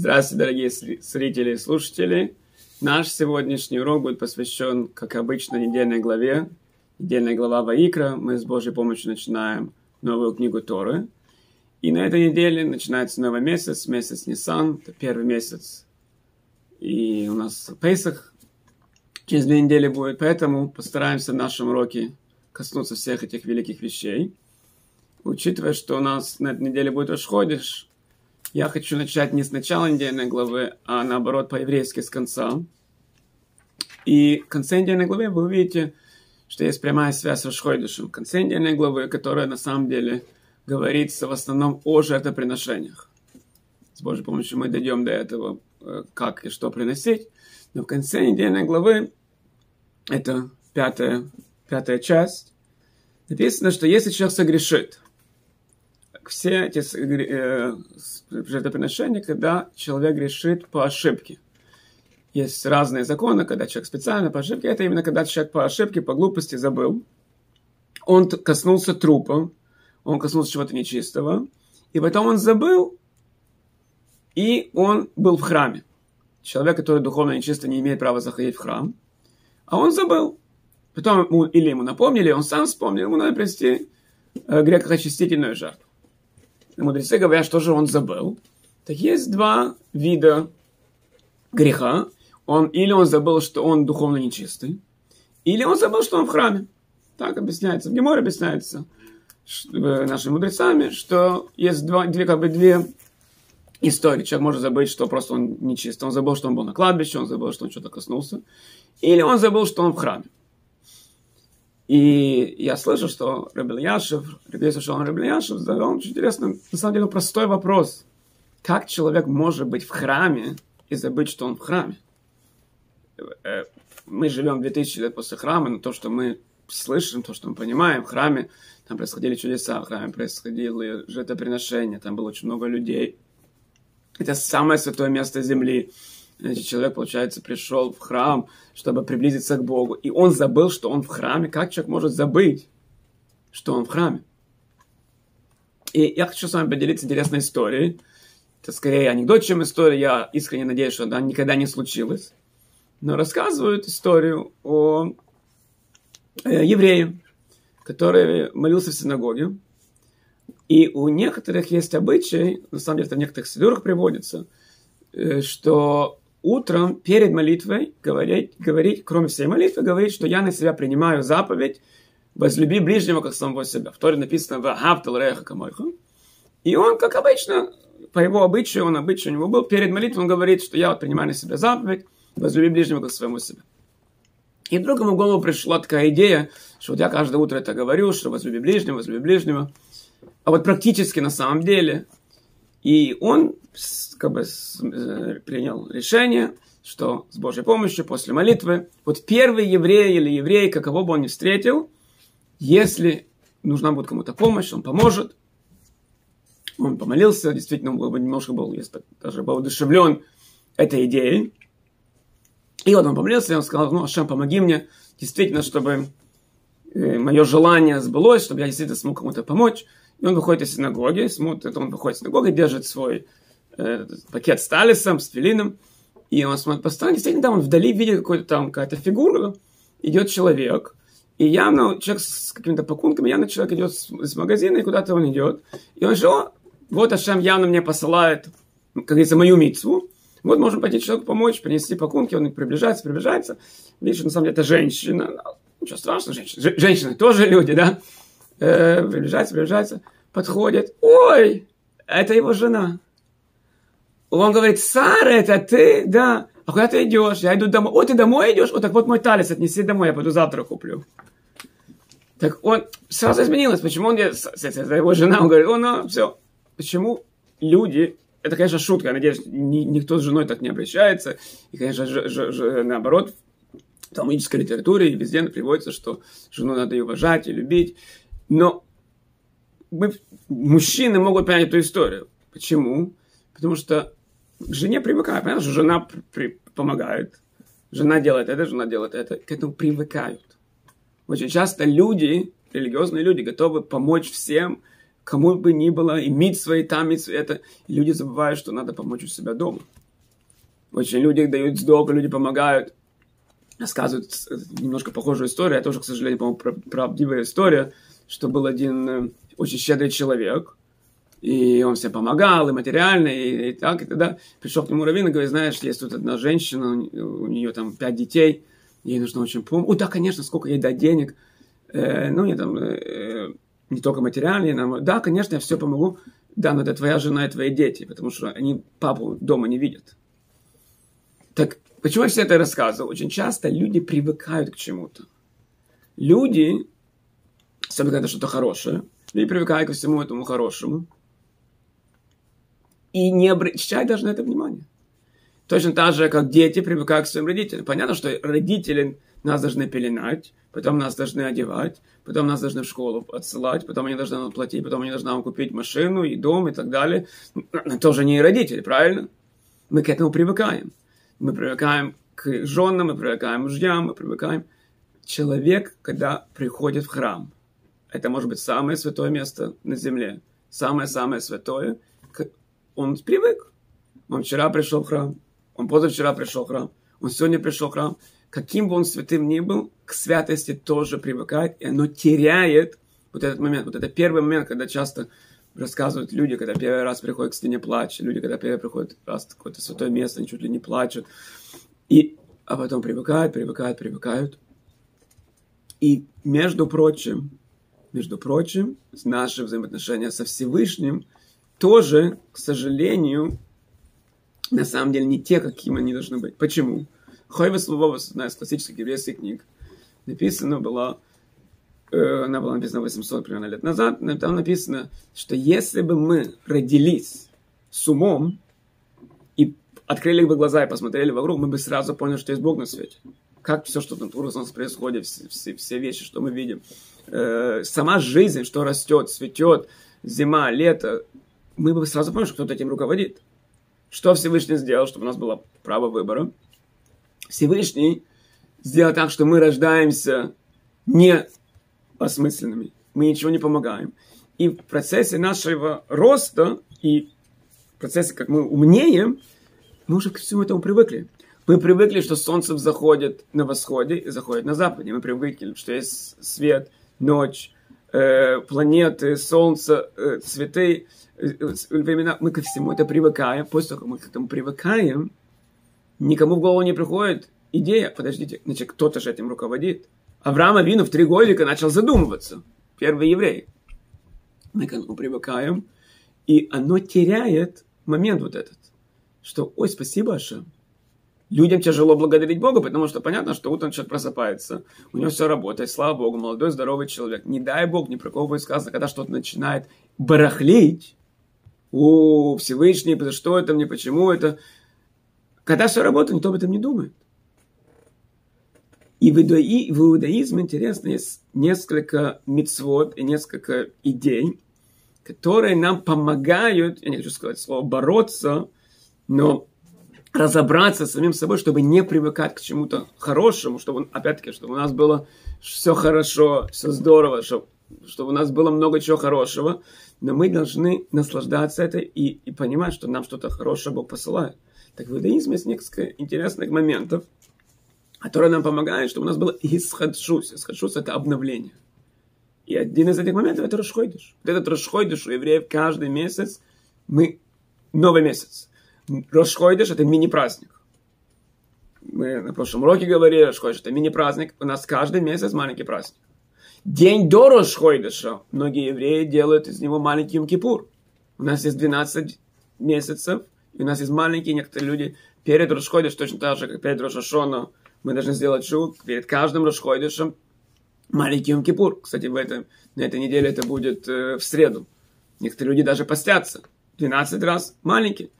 Здравствуйте, дорогие зрители и слушатели. Наш сегодняшний урок будет посвящен, как обычно, недельной главе. Недельная глава Ваикра. Мы с Божьей помощью начинаем новую книгу Торы. И на этой неделе начинается новый месяц, месяц Нисан. Это первый месяц. И у нас Пейсах через две недели будет. Поэтому постараемся в нашем уроке коснуться всех этих великих вещей. Учитывая, что у нас на этой неделе будет Рошходиш, я хочу начать не с начала недельной главы, а наоборот по-еврейски с конца. И в конце недельной главы вы увидите, что есть прямая связь с Рашхойдышем. В конце недельной главы, которая на самом деле говорится в основном о жертвоприношениях. С Божьей помощью мы дойдем до этого, э, как и что приносить. Но в конце недельной главы, это пятая, пятая часть, написано, что если человек согрешит – все эти э, жертвоприношения, когда человек грешит по ошибке. Есть разные законы, когда человек специально по ошибке. Это именно когда человек по ошибке, по глупости забыл. Он коснулся трупа, он коснулся чего-то нечистого, и потом он забыл, и он был в храме. Человек, который духовно нечисто, не имеет права заходить в храм, а он забыл. Потом ему, или ему напомнили, он сам вспомнил, ему надо принести э, грекоочистительную жертву мудрецы говорят, что же он забыл. Так есть два вида греха. Он, или он забыл, что он духовно нечистый, или он забыл, что он в храме. Так объясняется. В Геморе объясняется э, нашими мудрецами, что есть два, две, как бы две истории. Человек может забыть, что просто он нечист. Он забыл, что он был на кладбище, он забыл, что он что-то коснулся. Или он забыл, что он в храме. И я слышу, что Рабин Яшев, Рабин Шалом Рабин Яшев задал очень интересный, на самом деле, простой вопрос. Как человек может быть в храме и забыть, что он в храме? Э, мы живем 2000 лет после храма, но то, что мы слышим, то, что мы понимаем, в храме там происходили чудеса, в храме происходили жертвоприношения, там было очень много людей. Это самое святое место земли. Значит, человек, получается, пришел в храм, чтобы приблизиться к Богу, и он забыл, что он в храме. Как человек может забыть, что он в храме? И я хочу с вами поделиться интересной историей. Это скорее анекдот, чем история. Я искренне надеюсь, что она никогда не случилась. Но рассказывают историю о э, еврее, который молился в синагоге. И у некоторых есть обычай, на самом деле это в некоторых седурах приводится, э, что утром перед молитвой говорить, говорить, кроме всей молитвы, говорить, что я на себя принимаю заповедь возлюби ближнего, как самого себя. В Торе написано «Вахавтал реха камойха». И он, как обычно, по его обычаю, он обычай у него был, перед молитвой он говорит, что я вот принимаю на себя заповедь возлюби ближнего, как своему себя. И вдруг ему в голову пришла такая идея, что вот я каждое утро это говорю, что возлюби ближнего, возлюби ближнего. А вот практически на самом деле и он как бы э, принял решение, что с Божьей помощью после молитвы, вот первый еврей или еврей, какого бы он ни встретил, если нужна будет кому-то помощь, он поможет. Он помолился, действительно, он был, немножко был, даже был одушевлен этой идеей. И вот он помолился, и он сказал, ну, Ашем, помоги мне, действительно, чтобы э, мое желание сбылось, чтобы я действительно смог кому-то помочь. И он выходит из синагоги, смотрит, он выходит из синагоги, держит свой э, пакет с талисом, с филином, и он смотрит по стороне, действительно, там он вдали видит какую-то там какая-то фигура, идет человек, и явно человек с какими-то пакунками, явно человек идет из магазина, и куда-то он идет, и он же, вот Ашем явно мне посылает, как говорится, мою митцву, вот можем пойти человеку помочь, принести пакунки, он приближается, приближается, видишь, на самом деле это женщина, ничего страшного, женщина, женщины тоже люди, да, э, приближается, приближается, подходит. Ой, это его жена. Он говорит, Сара, это ты? Да. А куда ты идешь? Я иду домой. О, ты домой идешь? О, так вот мой талис, отнеси домой, я пойду завтра куплю. Так он сразу изменилось. Почему он, это его жена, он говорит, о, ну, все. Почему люди, это, конечно, шутка, я надеюсь, ни, никто с женой так не обращается. И, конечно, ж, ж, ж, наоборот, в талмудической литературе и везде приводится, что жену надо и уважать, и любить. Но мы, мужчины могут понять эту историю. Почему? Потому что к жене привыкают. Понятно, что жена при, помогает. Жена делает это, жена делает это. К этому привыкают. Очень часто люди, религиозные люди, готовы помочь всем, кому бы ни было, иметь свои там, иметь это. И люди забывают, что надо помочь у себя дома. Очень люди дают сдок, люди помогают. Рассказывают немножко похожую историю. Это тоже, к сожалению, по-моему, правдивая история, что был один э, очень щедрый человек, и он всем помогал, и материально, и, и так, и тогда пришел к нему раввин и говорит, знаешь, есть тут одна женщина, у нее там пять детей, ей нужно очень помочь. О, да, конечно, сколько ей дать денег. Э, ну, не там, э, не только материально, нам, да, конечно, я все помогу. Да, но это твоя жена и твои дети, потому что они папу дома не видят. Так почему я все это рассказывал? Очень часто люди привыкают к чему-то. Люди, особенно когда что-то хорошее, люди привыкают ко всему этому хорошему и не обращают даже на это внимание. Точно так же, как дети привыкают к своим родителям. Понятно, что родители нас должны пеленать, потом нас должны одевать, потом нас должны в школу отсылать, потом они должны нам платить, потом они должны нам купить машину и дом и так далее. Тоже не родители, правильно? Мы к этому привыкаем. Мы привыкаем к женам, мы привыкаем к мужьям, мы привыкаем. Человек, когда приходит в храм, это может быть самое святое место на земле, самое-самое святое, он привык. Он вчера пришел в храм, он позавчера пришел в храм, он сегодня пришел в храм. Каким бы он святым ни был, к святости тоже привыкает, и оно теряет вот этот момент. Вот это первый момент, когда часто рассказывают люди, когда первый раз приходят к стене плач, люди, когда первый приходят раз в какое-то святое место, они чуть ли не плачут. И, а потом привыкают, привыкают, привыкают. И, между прочим, между прочим, наши взаимоотношения со Всевышним тоже, к сожалению, на самом деле не те, какими они должны быть. Почему? Хойва Словова, одна из классических еврейских книг, написано было Э, она была написана 800 примерно лет назад, там написано, что если бы мы родились с умом и открыли бы глаза и посмотрели вокруг, мы бы сразу поняли, что есть Бог на свете. Как все, что тут у нас происходит, все, все, все вещи, что мы видим. Э, сама жизнь, что растет, цветет, зима, лето, мы бы сразу поняли, что кто-то этим руководит. Что Всевышний сделал, чтобы у нас было право выбора? Всевышний сделал так, что мы рождаемся не осмысленными. Мы ничего не помогаем. И в процессе нашего роста и в процессе, как мы умнеем, мы уже к всему этому привыкли. Мы привыкли, что солнце заходит на восходе и заходит на западе. Мы привыкли, что есть свет, ночь, э, планеты, солнце, э, цветы, э, времена. Мы ко всему это привыкаем. После того, как мы к этому привыкаем, никому в голову не приходит идея, подождите, значит, кто-то же этим руководит. Авраам Авину в три годика начал задумываться. Первый еврей. Мы к этому привыкаем, и оно теряет момент вот этот, что, ой, спасибо, Ашем. Людям тяжело благодарить Бога, потому что понятно, что утром человек просыпается, у него все работает, слава Богу, молодой, здоровый человек. Не дай Бог, ни про кого будет сказано, когда что-то начинает барахлить, о, Всевышний, что это мне, почему это. Когда все работает, никто об этом не думает. И в, иудаи, в иудаизме, интересно, есть несколько мицвод и несколько идей, которые нам помогают, я не хочу сказать слово бороться, но разобраться с самим собой, чтобы не привыкать к чему-то хорошему, чтобы, опять-таки, чтобы у нас было все хорошо, все здорово, чтобы, чтобы у нас было много чего хорошего, но мы должны наслаждаться этой и, и понимать, что нам что-то хорошее Бог посылает. Так в иудаизме есть несколько интересных моментов – которая нам помогает, чтобы у нас было исхадшус. Исхадшус – это обновление. И один из этих моментов – это Рошхойдыш. Вот этот Рошхойдыш у евреев каждый месяц мы новый месяц. Рошхойдыш – это мини-праздник. Мы на прошлом уроке говорили, Рошхойдыш – это мини-праздник. У нас каждый месяц маленький праздник. День до Рошхойдыша многие евреи делают из него маленький Йом-Кипур. У нас есть 12 месяцев, и у нас есть маленькие некоторые люди перед Рошхойдыш, точно так же, как перед Рошашона, мы должны сделать шут перед каждым Рошхойдышем маленький Йом Кипур. Кстати, в этом, на этой неделе это будет э, в среду. Некоторые люди даже постятся. 12 раз маленький.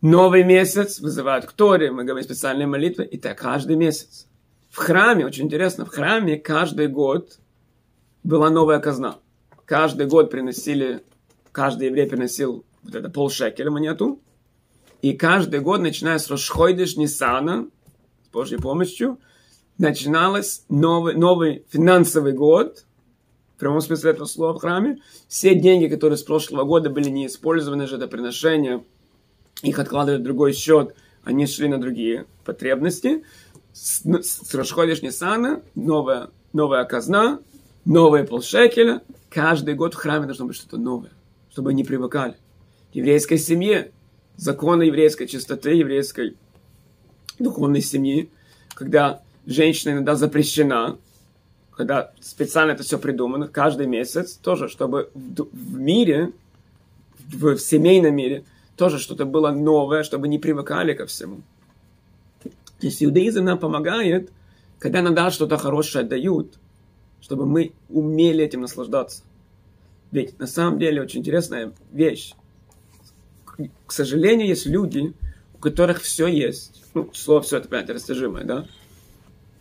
Новый месяц вызывают к Торе, мы говорим специальные молитвы, и так каждый месяц. В храме, очень интересно, в храме каждый год была новая казна. Каждый год приносили, каждый еврей приносил вот это полшекеля монету, и каждый год, начиная с Рошхойдыш Нисана, с Божьей помощью, начиналось новый, новый финансовый год, в прямом смысле этого слова в храме. Все деньги, которые с прошлого года были не использованы, жертвоприношения, их откладывали в другой счет, они шли на другие потребности. С, с Рошходиш Нисана новая, новая казна, новые полшекеля. Каждый год в храме должно быть что-то новое, чтобы они привыкали. В еврейской семье законы еврейской чистоты, еврейской духовной семьи, когда женщина иногда запрещена, когда специально это все придумано, каждый месяц, тоже, чтобы в, в мире, в, в семейном мире, тоже что-то было новое, чтобы не привыкали ко всему. То есть иудаизм нам помогает, когда нам да, что-то хорошее дают, чтобы мы умели этим наслаждаться. Ведь на самом деле очень интересная вещь. К сожалению, есть люди, у которых все есть. Ну, слово все это, понятие растяжимое, да?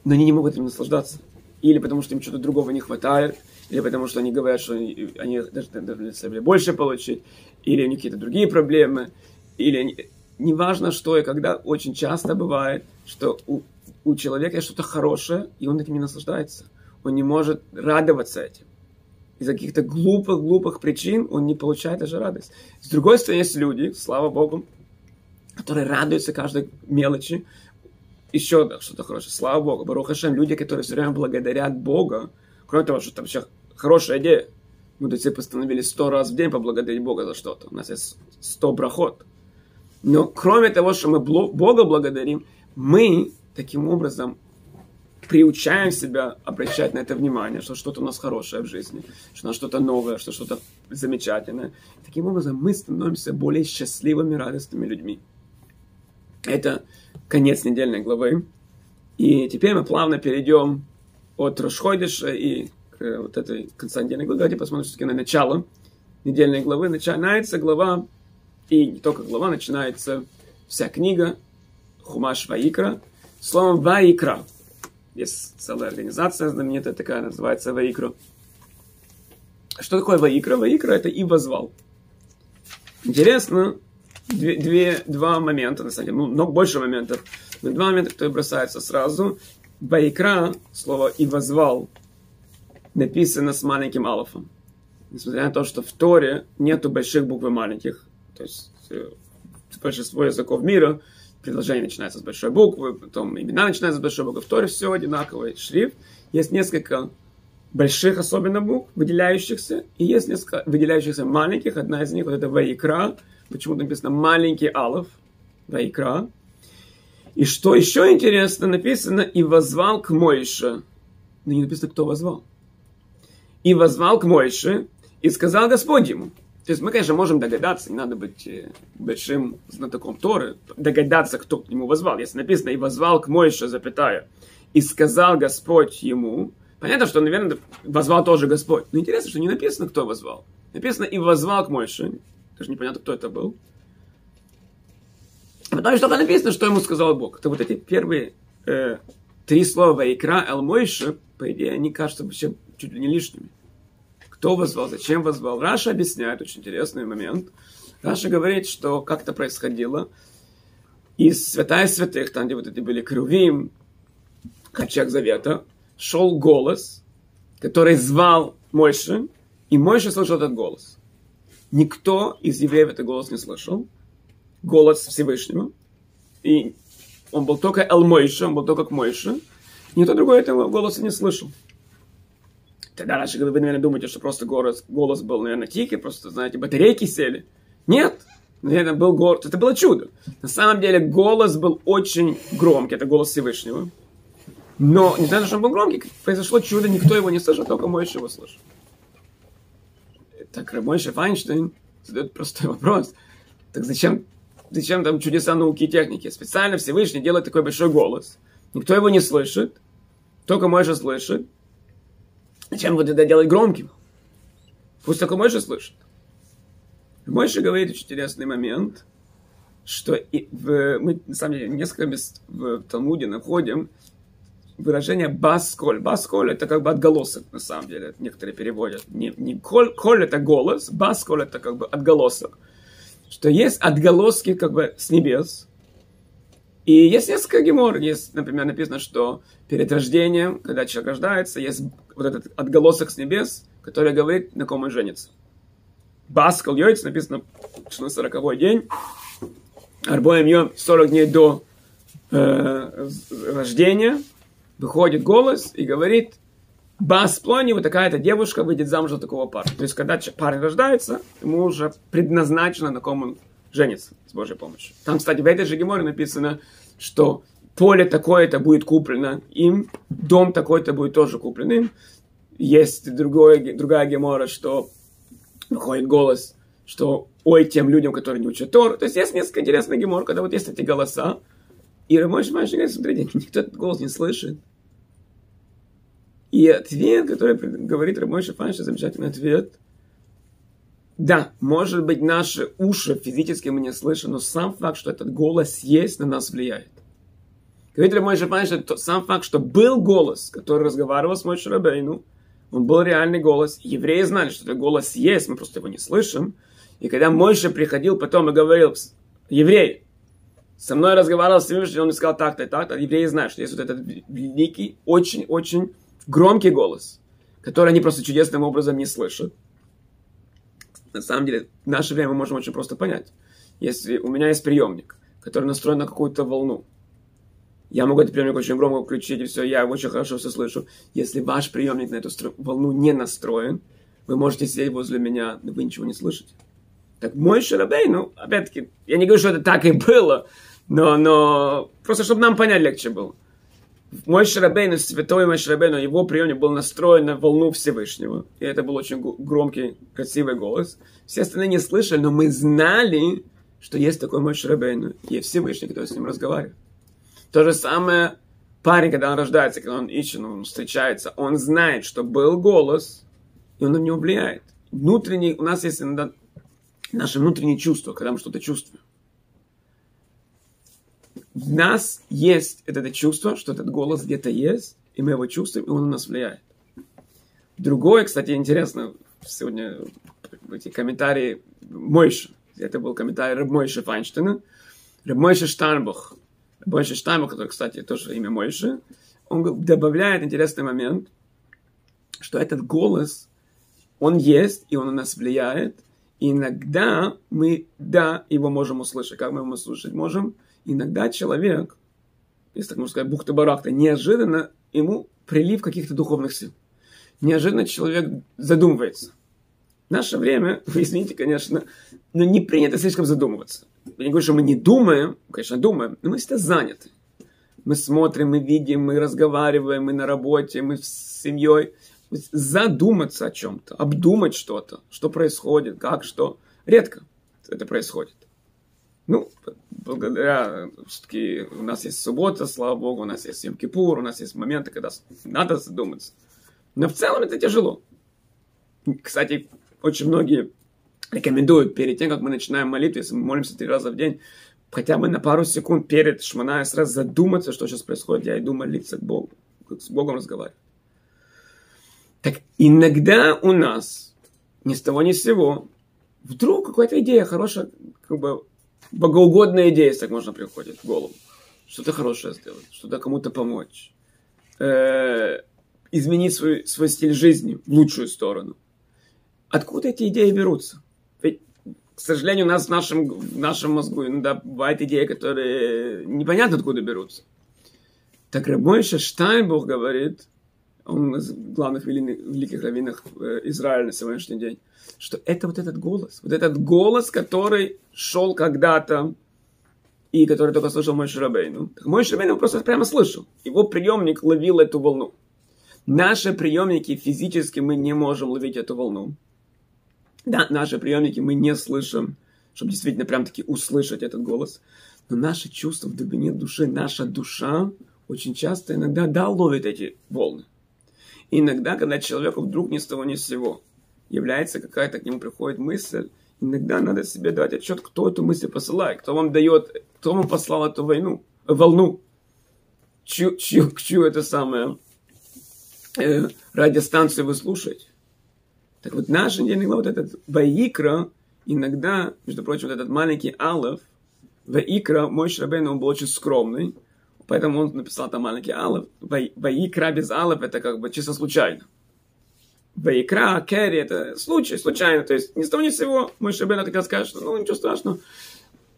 Но они не могут этим наслаждаться. Или потому что им что-то другого не хватает, или потому что они говорят, что они, они должны больше получить, или у них какие-то другие проблемы, или они... неважно что и когда, очень часто бывает, что у, у человека есть что-то хорошее, и он этим не наслаждается. Он не может радоваться этим. Из-за каких-то глупых-глупых причин он не получает даже радость. С другой стороны, есть люди, слава Богу, которые радуются каждой мелочи. Еще что-то хорошее. Слава Богу. Барух Хашем. Люди, которые все время благодарят Бога. Кроме того, что там вообще хорошая идея. Мудрецы постановили сто раз в день поблагодарить Бога за что-то. У нас есть сто проход. Но кроме того, что мы Бога благодарим, мы таким образом приучаем себя обращать на это внимание, что что-то у нас хорошее в жизни, что у нас что-то новое, что что-то замечательное. Таким образом мы становимся более счастливыми, радостными людьми. Это конец недельной главы. И теперь мы плавно перейдем от Рошходиша и к вот этой конца недельной главы. Давайте посмотрим все-таки на начало недельной главы. Начинается глава, и не только глава, начинается вся книга Хумаш Ваикра. Словом Ваикра. Есть целая организация знаменитая такая, называется Ваикра. Что такое Ваикра? Ваикра это и возвал. Интересно, две, две, два момента, на самом деле, ну, много больше моментов, но два момента, которые бросаются сразу. Ваикра, слово «и возвал», написано с маленьким алфом. Несмотря на то, что в Торе нету больших букв и маленьких. То есть э, большинство языков мира предложение начинается с большой буквы, потом имена начинаются с большой буквы. В Торе все одинаковый шрифт. Есть несколько больших особенно букв, выделяющихся, и есть несколько выделяющихся маленьких. Одна из них вот это Ваикра, почему-то написано маленький Алов, Ваикра. И что еще интересно, написано «и возвал к Моише». Но не написано, кто возвал и возвал к Мойше, и сказал Господь ему. То есть мы, конечно, можем догадаться, не надо быть э, большим знатоком Торы, догадаться, кто к нему возвал. Если написано «и возвал к Мойше», запятая, и сказал Господь ему, понятно, что, наверное, возвал тоже Господь. Но интересно, что не написано, кто возвал. Написано «и возвал к Мойше». Даже непонятно, кто это был. А потом что-то написано, что ему сказал Бог. Это вот эти первые э, три слова «ויקרא אל משה», по идее, они кажутся вообще чуть ли не лишними. Кто возвал, зачем возвал? Раши объясняет очень интересный момент. Раши говорит, что как это происходило. Из святая святых, там, где вот эти были Крувим, ковчег завета, шел голос, который звал Мойше, и Мойше слышал этот голос. Никто из евреев этот голос не слышал. Голос Всевышнего. И он был только Эл Мойше, он был только к Мойше. Никто другой этого голоса не слышал. Тогда раньше, вы, наверное, думаете, что просто голос, голос был, наверное, тихий, просто, знаете, батарейки сели. Нет, наверное, был голос, это было чудо. На самом деле голос был очень громкий, это голос Всевышнего. Но, на то, что он был громкий, произошло чудо, никто его не слышал, только Мойша его слышал. Так Мойша Файнштейн задает простой вопрос. Так зачем, зачем там чудеса науки и техники? Специально Всевышний делает такой большой голос. Никто его не слышит, только Мойша слышит. Зачем вот это делать громким? Пусть только Мойша слышит. Мойша говорит очень интересный момент, что и в, мы, на самом деле, несколько мест в Талмуде находим выражение басколь. Басколь это как бы отголосок, на самом деле, некоторые переводят. Не, не коль, коль это голос, басколь это как бы отголосок. Что есть отголоски как бы с небес, и есть несколько гемор. Есть, например, написано, что перед рождением, когда человек рождается, есть вот этот отголосок с небес, который говорит, на ком он женится. Баскал Йойц, написано, что на 40 день, Арбоем Йом 40 дней до э, рождения, выходит голос и говорит, Бас плони, вот такая-то девушка выйдет замуж за такого парня. То есть, когда парень рождается, ему уже предназначено, на ком он женится с Божьей помощью. Там, кстати, в этой же геморе написано, что поле такое-то будет куплено им, дом такой-то будет тоже куплен им. Есть другое, другая гемора, что выходит голос, что ой тем людям, которые не учат Тор. То есть есть несколько интересных гемор, когда вот есть эти голоса. И Рамой Шмайш говорит, смотрите, никто этот голос не слышит. И ответ, который говорит Рамой Шафанш, замечательный ответ. Да, может быть, наши уши физически мы не слышим, но сам факт, что этот голос есть, на нас влияет. Говорит Рамой Шафанш, что сам факт, что был голос, который разговаривал с Мой Шарабейну, он был реальный голос. Евреи знали, что этот голос есть, мы просто его не слышим. И когда Мойша приходил потом и говорил, еврей, со мной разговаривал с Всевышним, он мне сказал так-то и так-то, евреи знают, что есть вот этот великий, очень-очень громкий голос, который они просто чудесным образом не слышат. На самом деле, в наше время мы можем очень просто понять. Если у меня есть приемник, который настроен на какую-то волну, я могу этот приемник очень громко включить, и все, я очень хорошо все слышу. Если ваш приемник на эту волну не настроен, вы можете сидеть возле меня, но вы ничего не слышите. Так мой Шарабей, ну, опять-таки, я не говорю, что это так и было, но, но просто чтобы нам понять легче было. Мой Шарабейн, святой мой Шарабейн, его приемник был настроен на волну Всевышнего. И это был очень громкий, красивый голос. Все остальные не слышали, но мы знали, что есть такой мой Шарабейн. И Всевышний, который с ним разговаривает. То же самое парень, когда он рождается, когда он ищет, он встречается, он знает, что был голос, и он на него влияет. Внутренний, у нас есть иногда наши внутренние чувства, когда мы что-то чувствуем. В нас есть это, чувство, что этот голос где-то есть, и мы его чувствуем, и он на нас влияет. Другое, кстати, интересно, сегодня эти комментарии Мойши, это был комментарий Мойши Файнштейна, Мойши Штарбах, Мойши Штайнбах, который, кстати, тоже имя Мойши, он добавляет интересный момент, что этот голос, он есть, и он на нас влияет, иногда мы, да, его можем услышать. Как мы его слушать можем? Иногда человек, если так можно сказать, бухта-барахта, неожиданно ему прилив каких-то духовных сил. Неожиданно человек задумывается. В наше время, вы извините, конечно, но не принято слишком задумываться. Я не говорю, что мы не думаем, конечно, думаем, но мы всегда заняты. Мы смотрим, мы видим, мы разговариваем, мы на работе, мы с семьей задуматься о чем-то, обдумать что-то, что происходит, как, что. Редко это происходит. Ну, благодаря, все-таки у нас есть суббота, слава богу, у нас есть Йом-Кипур, у нас есть моменты, когда надо задуматься. Но в целом это тяжело. Кстати, очень многие рекомендуют перед тем, как мы начинаем молитву, если мы молимся три раза в день, хотя бы на пару секунд перед Шманая сразу задуматься, что сейчас происходит. Я иду молиться к Богу, с Богом разговаривать. Так иногда у нас ни с того ни с сего вдруг какая-то идея хорошая, как бы богоугодная идея, если так можно приходит в голову. Что-то хорошее сделать, что-то кому-то помочь. Э, изменить свой, свой стиль жизни в лучшую сторону. Откуда эти идеи берутся? К сожалению, у нас в нашем, в нашем мозгу иногда бывают идеи, которые непонятно откуда берутся. Так Рабойша Штайнбург говорит, он из главных великих раввинов э, Израиля на сегодняшний день, что это вот этот голос, вот этот голос, который шел когда-то и который только слышал мой Шарабейну. Мой Шарабейну просто прямо слышал. Его приемник ловил эту волну. Наши приемники физически мы не можем ловить эту волну. Да, наши приемники мы не слышим, чтобы действительно прям таки услышать этот голос. Но наши чувства в глубине души, наша душа очень часто иногда да ловит эти волны. Иногда, когда человеку вдруг ни с того ни с сего является какая-то к нему приходит мысль, иногда надо себе дать отчет, кто эту мысль посылает, кто вам дает, кто вам послал эту войну, волну, чью, чью, чью это самое э, радиостанцию вы слушаете. Так вот, наша недельная глава, вот этот Ваикра, иногда, между прочим, вот этот маленький Алов, Ваикра, мой Шрабейн, он был очень скромный, Поэтому он написал там маленький алов. Ваикра без алов это как бы чисто случайно. Вайкра, Керри, это случай, случайно. То есть ни с того ни с сего мой Шабена хотел сказать, что ну ничего страшного.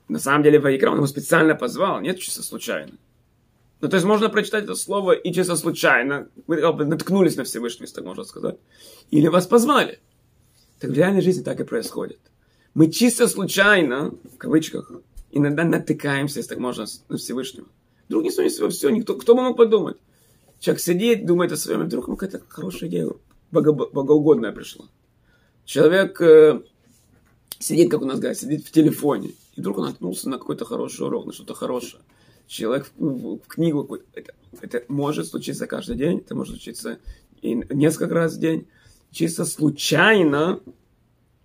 На самом деле Вайкра, он его специально позвал, нет чисто случайно. Ну, то есть можно прочитать это слово и чисто случайно. Вы как бы наткнулись на Всевышнего, если так можно сказать. Или вас позвали. Так в реальной жизни так и происходит. Мы чисто случайно, в кавычках, иногда натыкаемся, если так можно, на Всевышнего. Вдруг не всего все, никто, кто бы мог подумать. Человек сидит, думает о своем, и вдруг ему какая-то хорошая идея, богоугодная пришла. Человек э, сидит, как у нас говорят, сидит в телефоне, и вдруг он наткнулся на какой-то хороший урок, на что-то хорошее. Человек в, в книгу, это, это может случиться каждый день, это может случиться и несколько раз в день. Чисто случайно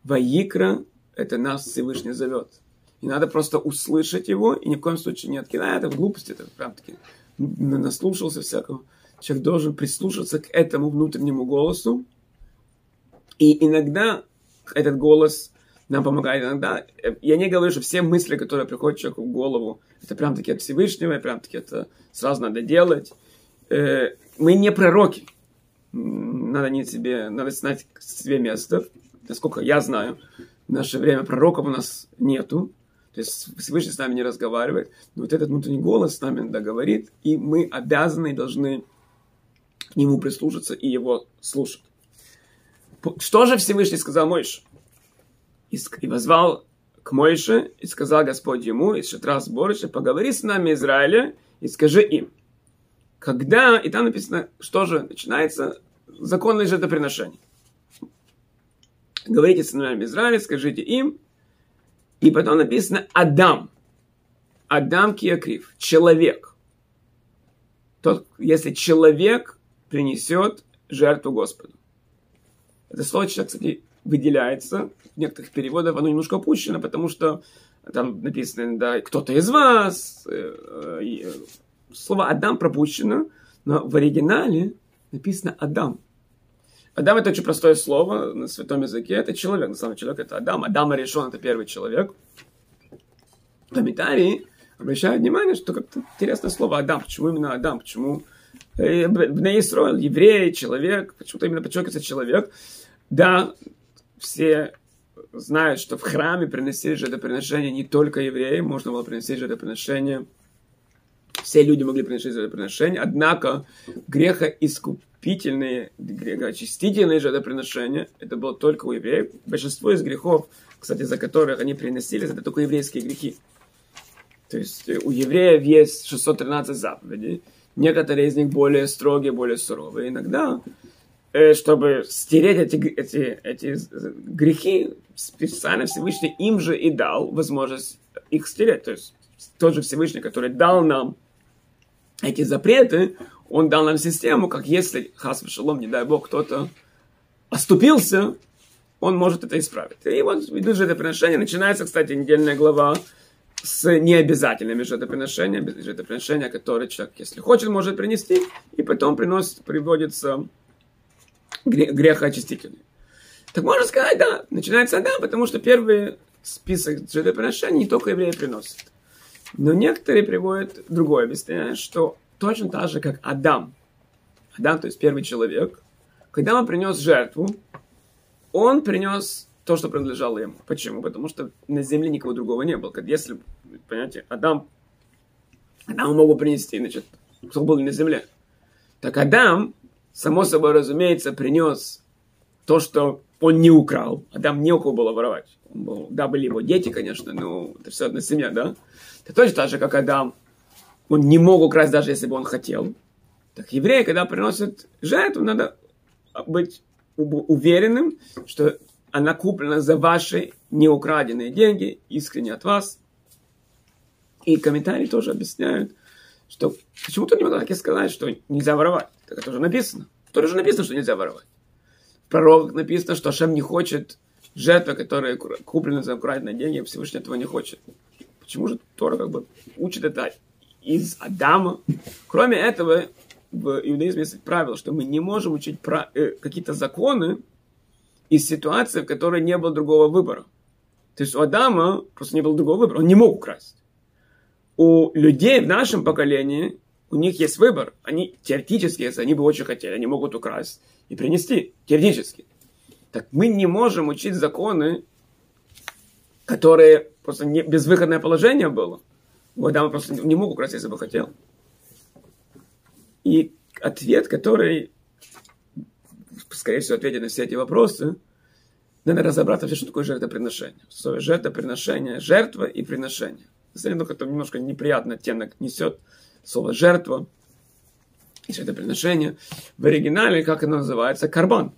Ваикра это нас Всевышний зовет. И надо просто услышать его, и ни в коем случае не откидать, это в глупости, это прям таки наслушался всякого. Человек должен прислушаться к этому внутреннему голосу, и иногда этот голос нам помогает. Иногда, я не говорю, что все мысли, которые приходят человеку в голову, это прям таки от Всевышнего, прям таки это сразу надо делать. Э, мы не пророки. Надо не себе, надо знать себе место. Насколько я знаю, в наше время пророков у нас нету. То есть Всевышний с нами не разговаривает. Но вот этот внутренний голос с нами иногда говорит, и мы обязаны и должны к нему прислушаться и его слушать. Что же Всевышний сказал Мойше? И возвал к Мойше, и сказал Господь ему из шатра сборища, поговори с нами, Израиля, и скажи им, когда, и там написано, что же начинается, законное жертвоприношение. Говорите с нами Израиля, скажите им, и потом написано Адам. Адам Киакрив, человек. Тот, если человек принесет жертву Господу. Это слово, кстати, выделяется. В некоторых переводах оно немножко опущено, потому что там написано, да, кто-то из вас. Э, э, слово Адам пропущено, но в оригинале написано Адам. Адам это очень простое слово на святом языке. Это человек. На самом деле человек это Адам. Адам решен это первый человек. Комментарии обращают внимание, что как-то интересное слово Адам. Почему именно Адам? Почему э, в Исраиль, еврей, человек, почему-то именно подчеркивается человек. Да, все знают, что в храме приносили жертвоприношения не только евреи, можно было приносить жертвоприношения, все люди могли приносить жертвоприношения, однако греха искупительные, грехоочистительные жертвоприношения, это было только у евреев. Большинство из грехов, кстати, за которых они приносились, это только еврейские грехи. То есть у евреев есть 613 заповедей, некоторые из них более строгие, более суровые. Иногда Э, чтобы стереть эти, эти, эти грехи, специально Всевышний им же и дал возможность их стереть. То есть тот же Всевышний, который дал нам эти запреты, он дал нам систему, как если, хас шалом, не дай бог, кто-то оступился, он может это исправить. И вот идут жертвоприношения. Начинается, кстати, недельная глава с необязательными жертвоприношениями, жертвоприношения, которые человек, если хочет, может принести, и потом приносит, приводится грехоочистительный. Так можно сказать, да, начинается да, потому что первый список жертвоприношений не только евреи приносят. Но некоторые приводят другое объяснение, что точно так же, как Адам, Адам, то есть первый человек, когда он принес жертву, он принес то, что принадлежало ему. Почему? Потому что на земле никого другого не было. Если, понимаете, Адам, Адам мог бы принести, значит, кто был на земле. Так Адам само собой разумеется, принес то, что он не украл. Адам не у кого было воровать. Был, да, были его дети, конечно, но это все одна семья, да? Это точно так же, как Адам. Он не мог украсть, даже если бы он хотел. Так евреи, когда приносят жертву, надо быть уверенным, что она куплена за ваши неукраденные деньги, искренне от вас. И комментарии тоже объясняют, что почему-то не могу так и сказать, что нельзя воровать. Так это уже написано. Уже написано, что нельзя воровать. В пророках написано, что Ашем не хочет жертвы, которые куплены за аккуратные деньги, Всевышний этого не хочет. Почему же Тора как бы учит это из Адама? Кроме этого, в иудаизме есть правило, что мы не можем учить про, э, какие-то законы из ситуации, в которой не было другого выбора. То есть у Адама просто не было другого выбора, он не мог украсть. У людей в нашем поколении у них есть выбор. Они теоретически, если они бы очень хотели, они могут украсть и принести. Теоретически. Так мы не можем учить законы, которые просто не, безвыходное положение было. Вот Адам просто не мог украсть, если бы хотел. И ответ, который, скорее всего, ответит на все эти вопросы, надо разобраться вообще, что такое жертвоприношение. Что жертвоприношение, жертва и приношение. Если это немножко неприятный оттенок несет слово жертва и жертвоприношение. В оригинале, как оно называется, карбан.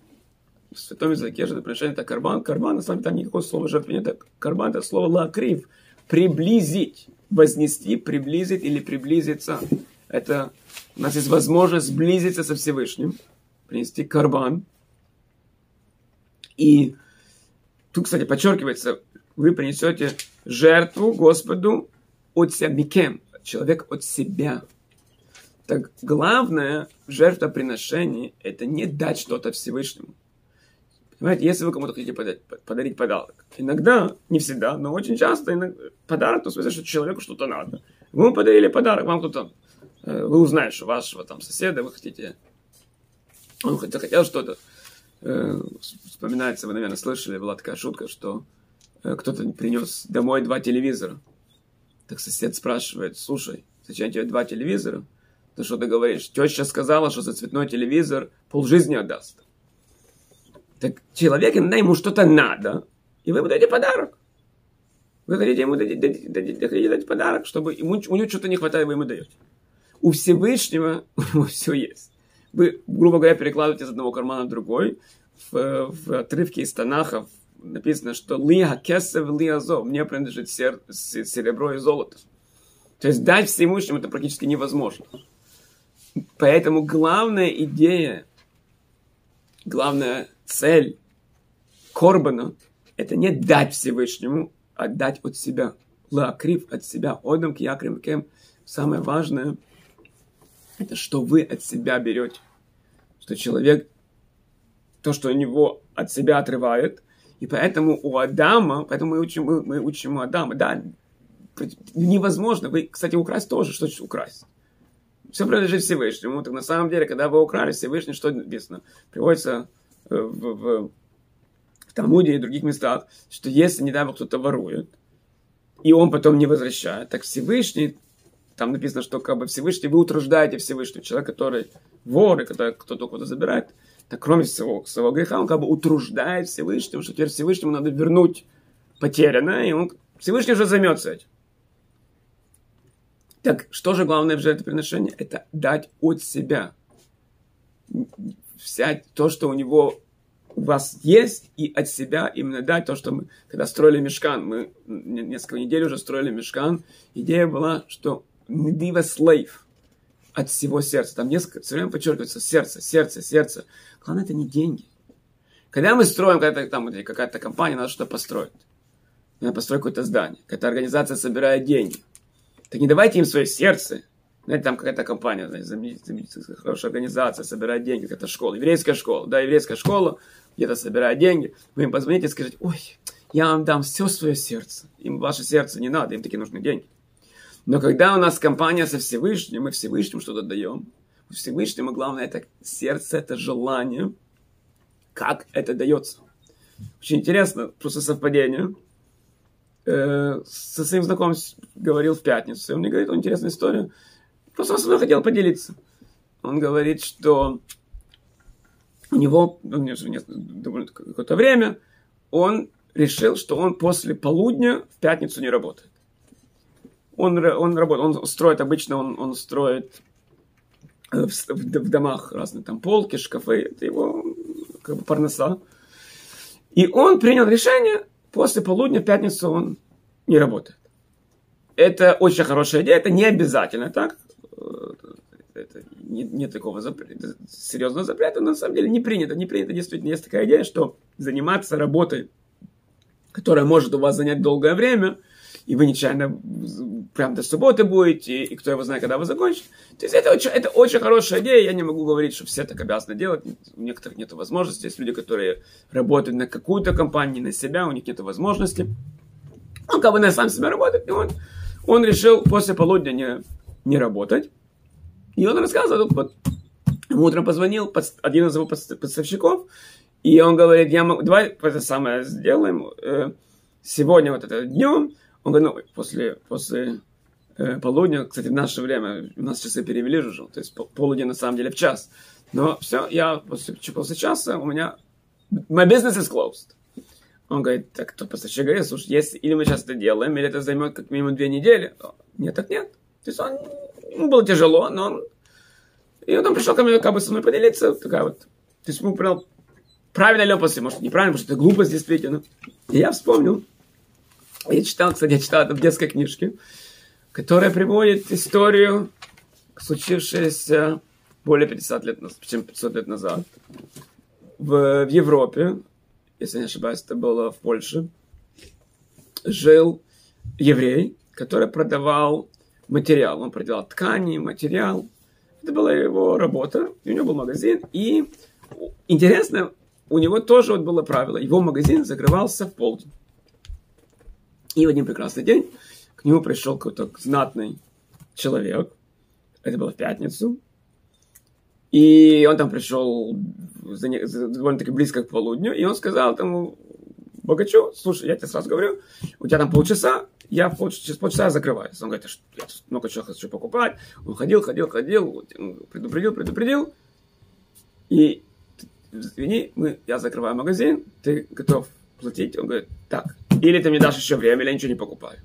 В святом языке жертвоприношение это карбан. Карбан, на самом деле, там никакого слова жертвы нет. Карбан это слово лакрив. Приблизить. Вознести, приблизить или приблизиться. Это у нас есть возможность сблизиться со Всевышним. Принести карбан. И тут, кстати, подчеркивается, вы принесете жертву Господу от себя, микем, человек от себя. Так главное в жертвоприношении – это не дать что-то Всевышнему. Понимаете, если вы кому-то хотите подарить, подарить подарок, иногда, не всегда, но очень часто иногда, подарок, то в смысле, что человеку что-то надо. Вы ему подарили подарок, вам кто-то, э, вы узнаете, что вашего там соседа вы хотите, он захотел что-то. Э, вспоминается, вы, наверное, слышали, была такая шутка, что э, кто-то принес домой два телевизора. Так сосед спрашивает, слушай, зачем тебе два телевизора? Ты что ты говоришь? Теща сказала, что за цветной телевизор полжизни отдаст. Так человек, иногда ему что-то надо, и вы ему даете подарок. Вы хотите ему дать, дать, дать, дать, дать подарок, чтобы ему, у него что-то не хватает, вы ему даете. У Всевышнего у него все есть. Вы, грубо говоря, перекладываете из одного кармана в другой. В, в отрывке из Танахов написано, что «Лиха кесев лиазо» мне принадлежит сер, серебро и золото. То есть дать всеимущим это практически невозможно. Поэтому главная идея, главная цель Корбана – это не дать Всевышнему, а дать от себя. Лаакрив от себя. Одам к якрим кем. Самое важное – это что вы от себя берете. Что человек, то, что у него от себя отрывает, и поэтому у Адама, поэтому мы учим, мы, мы учим у Адама, да, невозможно. Вы, кстати, украсть тоже, что значит украсть? Все принадлежит Всевышнему. Так на самом деле, когда вы украли Всевышний, что написано? Приводится в, в, в Талмуде и других местах, что если, не дай кто-то ворует, и он потом не возвращает, так Всевышний, там написано, что как бы Всевышний, вы утруждаете Всевышний, человек, который вор, и который кто-то кого-то забирает, так кроме всего своего греха, он как бы утруждает Всевышнего, что теперь Всевышнему надо вернуть потерянное, и он, Всевышний уже займется этим. Так что же главное в жертвоприношении? Это дать от себя. Взять то, что у него у вас есть, и от себя именно дать то, что мы, когда строили мешкан, мы несколько недель уже строили мешкан, идея была, что Медива slave от всего сердца. Там несколько, все время подчеркивается сердце, сердце, сердце. Главное, это не деньги. Когда мы строим, когда там какая-то компания, надо что-то построить. Надо построить какое-то здание. Какая-то организация собирает деньги. Так не давайте им свое сердце. Знаете, там какая-то компания, знаете, хорошая организация, собирает деньги, какая-то школа, еврейская школа, да, еврейская школа, где-то собирает деньги. Вы им позвоните и скажите, ой, я вам дам все свое сердце. Им ваше сердце не надо, им такие нужны деньги. Но когда у нас компания со Всевышним, мы Всевышнему что-то даем, Всевышнему главное это сердце, это желание, как это дается. Очень интересно, просто совпадение. Э, со своим знакомым говорил в пятницу, и он мне говорит интересную историю. Просто он со мной хотел поделиться. Он говорит, что у него, у уже довольно какое-то время, он решил, что он после полудня в пятницу не работает. Он, он работает, он строит обычно, он, он строит э, в, в, в домах разные там полки, шкафы, это его как бы парноса. И он принял решение, после полудня пятницу он не работает. Это очень хорошая идея, это не обязательно так. Э, это нет, нет такого запрета, серьезного запрета, но на самом деле не принято. Не принято, действительно, есть такая идея, что заниматься работой, которая может у вас занять долгое время, и вы нечаянно прям до субботы будете, и кто его знает, когда вы закончите. То есть это очень, это очень хорошая идея, я не могу говорить, что все так обязаны делать, у некоторых нет возможности, есть люди, которые работают на какую-то компанию, на себя, у них нет возможности. Он как бы на сам себя работает, и он, он решил после полудня не, не работать. И он рассказывал, вот, утром позвонил один из его поставщиков, и он говорит, я могу, давай это самое сделаем, э, сегодня вот это днем, он говорит, ну, после, после э, полудня, кстати, в наше время, у нас часы перевели уже, то есть полудень на самом деле в час. Но все, я после, после часа, у меня, my business is closed. Он говорит, так кто поставщик говорит, слушай, если или мы сейчас это делаем, или это займет как минимум две недели. Нет, так нет. То есть он, ему было тяжело, но он... И он пришел ко мне как бы со мной поделиться, такая вот... То есть ему понял, правильно ли он после, может, неправильно, потому что это глупость действительно. И я вспомнил, я читал, кстати, я читал это в детской книжке, которая приводит историю, случившуюся более 50 лет, чем 500 лет назад в, в Европе, если не ошибаюсь, это было в Польше, жил еврей, который продавал материал. Он продавал ткани, материал. Это была его работа, у него был магазин. И интересно, у него тоже вот было правило. Его магазин закрывался в полдень. И в один прекрасный день к нему пришел какой-то знатный человек. Это было в пятницу. И он там пришел довольно-таки близко к полудню, и он сказал тому богачу, слушай, я тебе сразу говорю, у тебя там полчаса, я в полчаса, через полчаса закрываюсь. Он говорит, я много чего хочу покупать. Он ходил, ходил, ходил, предупредил, предупредил. И извини, мы, я закрываю магазин, ты готов платить? Он говорит, так, или ты мне дашь еще время, или я ничего не покупаю.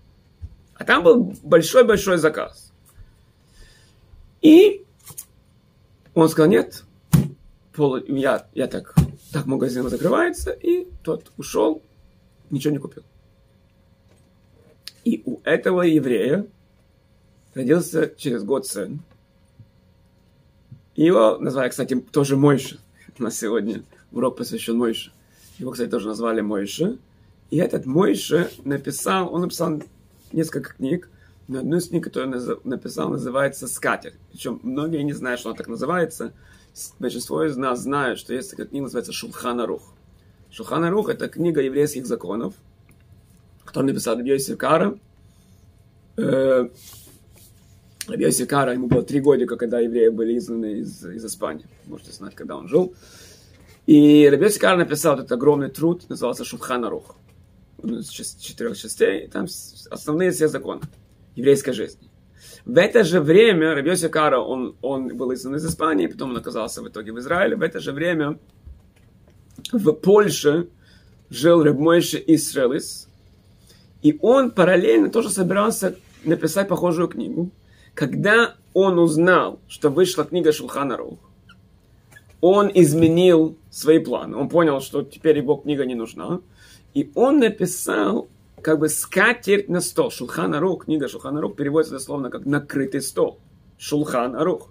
А там был большой-большой заказ. И он сказал, нет, пол, я, я так, так магазин закрывается, и тот ушел, ничего не купил. И у этого еврея родился через год сын. Его назвали, кстати, тоже Мойша. На сегодня урок посвящен Мойше. Его, кстати, тоже назвали Мойша. И этот Мойша написал, он написал несколько книг, но одну из книг, которую он написал, называется «Скатер». Причем многие не знают, что она так называется. Большинство из нас знают, что есть такая книга, называется «Шулхана Рух». «Шулхана Рух» — это книга еврейских законов, которую написал Йосиф Кара. Э, Йосиф Кара, ему было три года, когда евреи были изгнаны из, из Испании. Можете знать, когда он жил. И Рабиоси Кара написал этот огромный труд, назывался Шулхана Из четырех частей. Там основные все законы еврейской жизни. В это же время Рабиоси Кара, он, он был изгнан из Испании, потом он оказался в итоге в Израиле. В это же время в Польше жил Рабмойши Исраилис, и он параллельно тоже собирался написать похожую книгу. Когда он узнал, что вышла книга Шулхана Рух, он изменил свои планы. Он понял, что теперь его книга не нужна. И он написал как бы скатерть на стол. Шулхан Арух, книга Шулхан Арух переводится дословно как накрытый стол. Шулхан Арух.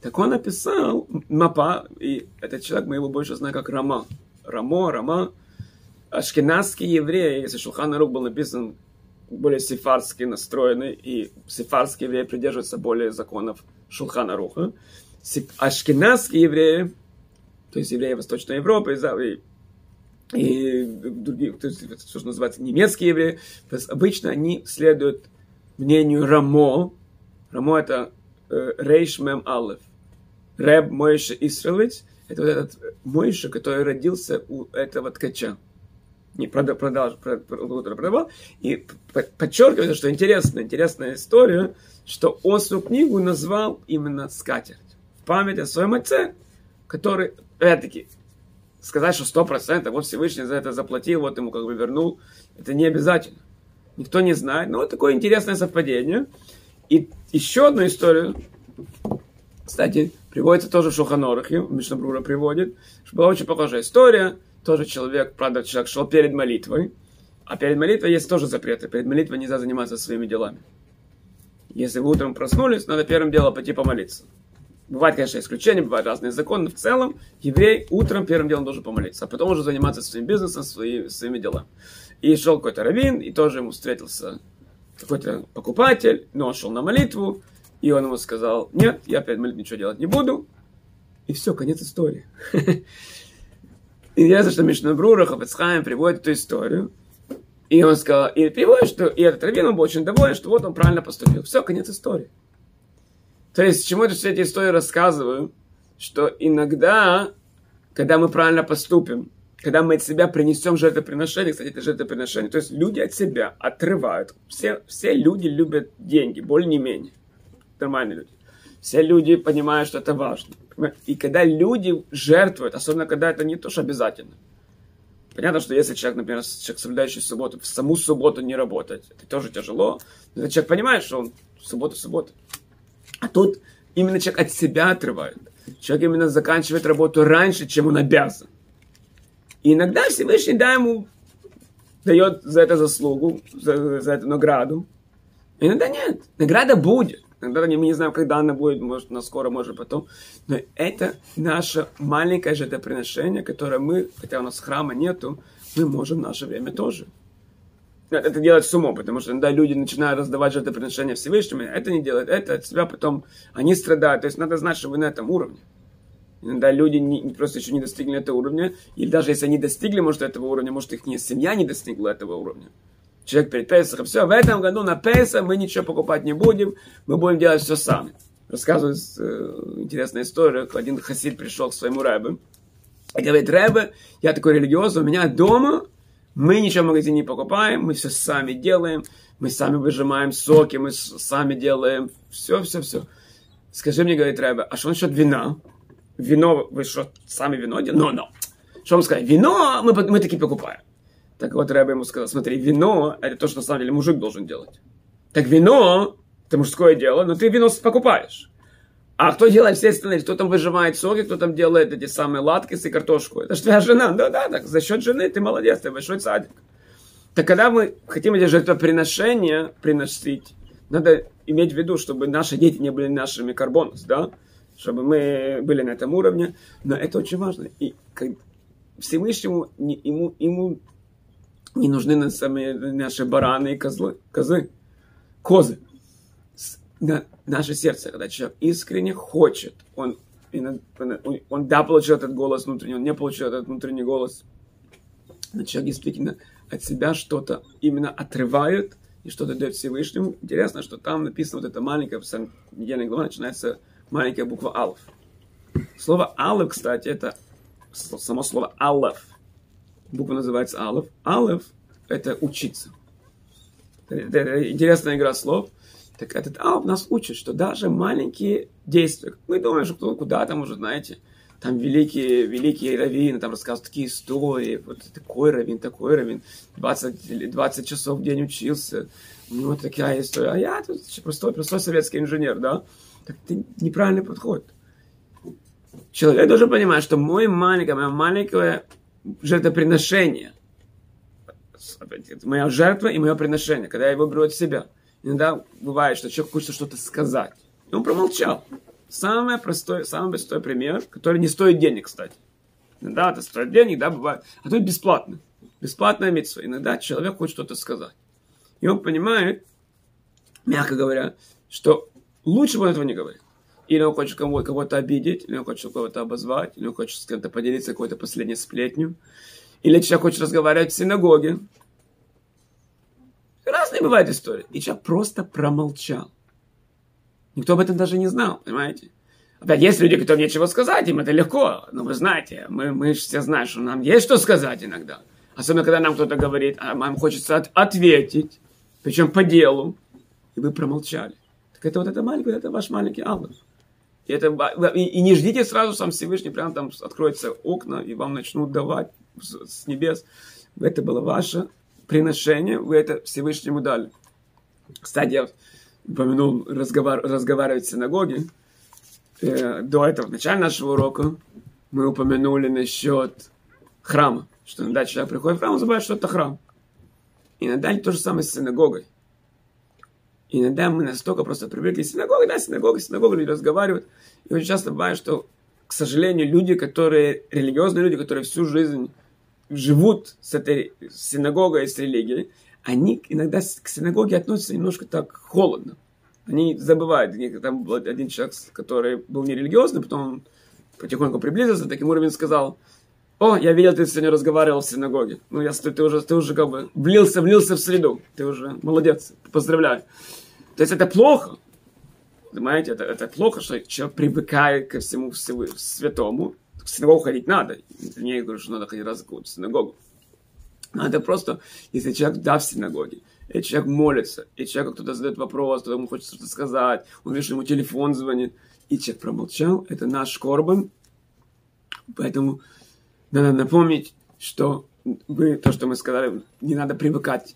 Так он написал мапа, и этот человек, мы его больше знаем как Рама. Рамо, Рама. Ашкенадские евреи, если Шулхан Арух был написан более сефарски настроенный, и сефарские евреи придерживаются более законов Шулхана Руха. Ашкенадские евреи, то есть евреи Восточной Европы, и и другие, то есть, то, что называется немецкие евреи, то есть обычно они следуют мнению Рамо. Рамо это э, Рейш Мем Алеф. Реб Мойша Исраилович, это вот этот Мойша, который родился у этого ткача. Не продал, продал, продал, продавал. И подчеркивается, что интересная, интересная история, что он свою книгу назвал именно «Скатерть». В память о своем отце, который, опять-таки, сказать, что сто процентов вот Всевышний за это заплатил, вот ему как бы вернул, это не обязательно. Никто не знает. Но вот такое интересное совпадение. И еще одну историю, кстати, приводится тоже в Шуханорахе, Мишнабрура приводит, что была очень похожая история. Тоже человек, правда, человек шел перед молитвой. А перед молитвой есть тоже запреты. Перед молитвой нельзя заниматься своими делами. Если вы утром проснулись, надо первым делом пойти помолиться. Бывает, конечно, исключения, бывают разные законы, но в целом еврей утром первым делом должен помолиться, а потом уже заниматься своим бизнесом, свои, своими делами. И шел какой-то раввин, и тоже ему встретился какой-то покупатель, но он шел на молитву, и он ему сказал, нет, я перед молитвой ничего делать не буду. И все, конец истории. Интересно, что Мишна Брура, Хафецхайм приводит эту историю. И он сказал, и приводит, что и этот раввин, он был очень доволен, что вот он правильно поступил. Все, конец истории. То есть, чему я все эти истории рассказываю? Что иногда, когда мы правильно поступим, когда мы от себя принесем жертвоприношение, кстати, это жертвоприношение, то есть люди от себя отрывают. Все, все люди любят деньги, более-менее. Нормальные люди. Все люди понимают, что это важно. И когда люди жертвуют, особенно когда это не то, что обязательно. Понятно, что если человек, например, человек, соблюдающий субботу, в саму субботу не работать, это тоже тяжело. Но человек понимает, что он в субботу субботу. А тут именно человек от себя отрывает. Человек именно заканчивает работу раньше, чем он обязан. И иногда Всевышний да, ему дает за это заслугу, за, за эту награду. Иногда нет. Награда будет. Иногда мы не знаем, когда она будет, может, на скоро, может, потом. Но это наше маленькое жертвоприношение, которое мы, хотя у нас храма нету, мы можем в наше время тоже. Это делать с умом, потому что иногда люди начинают раздавать жертвоприношения Всевышнему, это не делают, это от себя потом они страдают. То есть надо знать, что вы на этом уровне. Иногда люди не, просто еще не достигли этого уровня, или даже если они достигли, может, этого уровня, может, их не, семья не достигла этого уровня. Человек перед Песахом, все, в этом году на Песах мы ничего покупать не будем, мы будем делать все сами. Рассказывает э, интересная история, один хасид пришел к своему рэбе, и говорит, рэбе, я такой религиозный, у меня дома мы ничего в магазине не покупаем, мы все сами делаем, мы сами выжимаем соки, мы сами делаем все, все, все. Скажи мне, говорит Рэбе, а что насчет вина? вино, вы что, сами вино делаете? Но, но. Что вам сказать? Вино мы, мы таки покупаем. Так вот, Рэбе ему сказал, смотри, вино – это то, что на самом деле мужик должен делать. Так вино – это мужское дело, но ты вино покупаешь. А кто делает все остальные? Кто там выжимает соки, кто там делает эти самые латкисы и картошку? Это же твоя жена. Да, да, так за счет жены ты молодец, ты большой садик. Так когда мы хотим эти жертвоприношения приносить, надо иметь в виду, чтобы наши дети не были нашими карбонос, да? чтобы мы были на этом уровне. Но это очень важно. И как Всевышнему не, ему, ему не нужны на сами наши бараны и козлы, козы, козы. На, наше сердце, когда человек искренне хочет, он, он, да, получил этот голос внутренний, он не получил этот внутренний голос, но человек действительно от себя что-то именно отрывает и что-то дает Всевышнему. Интересно, что там написано вот это маленькое, в самом недельной главе начинается маленькая буква Алф. Слово Алф, кстати, это само слово Алф. Буква называется Алф. Алф – это учиться. Это интересная игра слов. Так этот Алф нас учит, что даже маленькие действия, мы думаем, что куда-то, может, знаете, там великие, великие раввины, там рассказывают такие истории, вот такой раввин, такой раввин, 20, 20 часов в день учился, у него такая история, а я тут простой, простой советский инженер, да, так это неправильный подход. Человек должен понимать, что мой маленькое, мое маленькое жертвоприношение, моя жертва и мое приношение, когда я его беру от себя. Иногда бывает, что человек хочет что-то сказать. И он промолчал. Самый простой, самый простой пример, который не стоит денег, кстати. Иногда это стоит денег, да, бывает. А тут бесплатно. Бесплатная митцва. Иногда человек хочет что-то сказать. И он понимает, мягко говоря, что Лучше бы он этого не говорил. Или он хочет кого- кого-то обидеть, или он хочет кого-то обозвать, или он хочет с кем-то поделиться какой-то последней сплетню. Или человек хочет разговаривать в синагоге. Разные бывают истории. И человек просто промолчал. Никто об этом даже не знал, понимаете? Опять есть люди, которым нечего сказать, им это легко. Но вы знаете, мы, мы все знаем, что нам есть что сказать иногда. Особенно, когда нам кто-то говорит, а нам хочется от- ответить, причем по делу. И вы промолчали. Так это вот это маленький, это ваш маленький ангел. И, это, и, и не ждите сразу сам Всевышний, прям там откроются окна, и вам начнут давать с, с небес. Это было ваше приношение, вы это Всевышнему дали. Кстати, я упомянул разговар, разговаривать в синагоге. Э, до этого, в начале нашего урока, мы упомянули насчет храма. Что иногда человек приходит в храм, он забывает, что это храм. Иногда то же самое с синагогой. Иногда мы настолько просто привыкли синагога, да, синагога, синагога, люди разговаривают. И очень часто бывает, что, к сожалению, люди, которые, религиозные люди, которые всю жизнь живут с этой синагогой, с религией, они иногда к синагоге относятся немножко так холодно. Они забывают. Там был один человек, который был нерелигиозный, потом он потихоньку приблизился, таким уровнем сказал, о, я видел, ты сегодня разговаривал в синагоге. Ну, я, ты, уже, ты уже как бы влился, влился в среду. Ты уже молодец, поздравляю. То есть это плохо. Понимаете, это, это плохо, что человек привыкает ко всему святому. В синагогу ходить надо. Не говорю, что надо ходить раз в синагогу. Надо просто, если человек да в синагоге, и человек молится, и человек кто-то задает вопрос, кто-то ему хочет что-то сказать, он видит, что ему телефон звонит, и человек промолчал, это наш корбан. Поэтому надо напомнить, что мы, то, что мы сказали, не надо привыкать.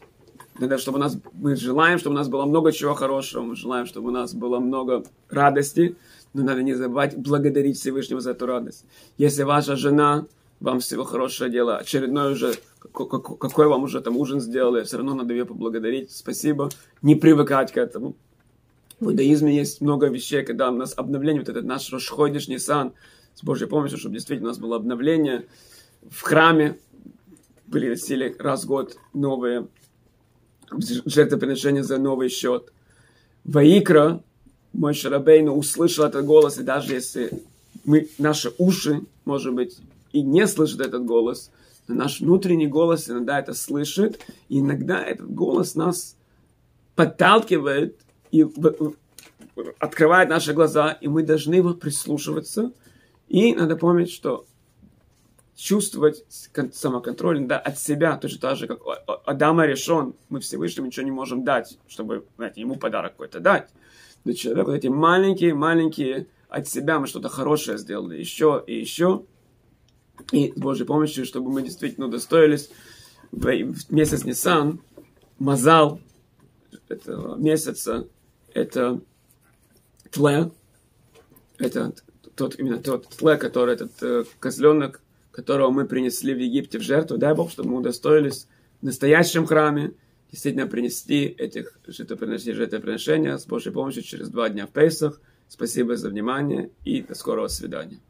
Надо, чтобы у нас, мы желаем, чтобы у нас было много чего хорошего, мы желаем, чтобы у нас было много радости, но надо не забывать благодарить Всевышнего за эту радость. Если ваша жена вам всего хорошего дела, очередной уже, какой вам уже там ужин сделали, все равно надо ее поблагодарить, спасибо, не привыкать к этому. В иудаизме есть много вещей, когда у нас обновление, вот этот наш Рошходиш Нисан, с Божьей помощью, чтобы действительно у нас было обновление в храме, были носили раз в год новые жертвоприношения за новый счет. Ваикра, мой Шарабейну, услышал этот голос, и даже если мы, наши уши, может быть, и не слышат этот голос, но наш внутренний голос иногда это слышит, и иногда этот голос нас подталкивает и открывает наши глаза, и мы должны его прислушиваться. И надо помнить, что чувствовать самоконтроль да, от себя, точно так же, как Адама решен, мы Всевышнему ничего не можем дать, чтобы знаете, ему подарок какой-то дать. Но человек вот эти маленькие-маленькие от себя мы что-то хорошее сделали, еще и еще. И с Божьей помощью, чтобы мы действительно удостоились в месяц Нисан, Мазал этого месяца, это тле, это тот, именно тот тле, который этот э, козленок, которого мы принесли в Египте в жертву. Дай Бог, чтобы мы удостоились в настоящем храме действительно принести этих жертвоприношения, жертвоприношения с Божьей помощью через два дня в Пейсах. Спасибо за внимание и до скорого свидания.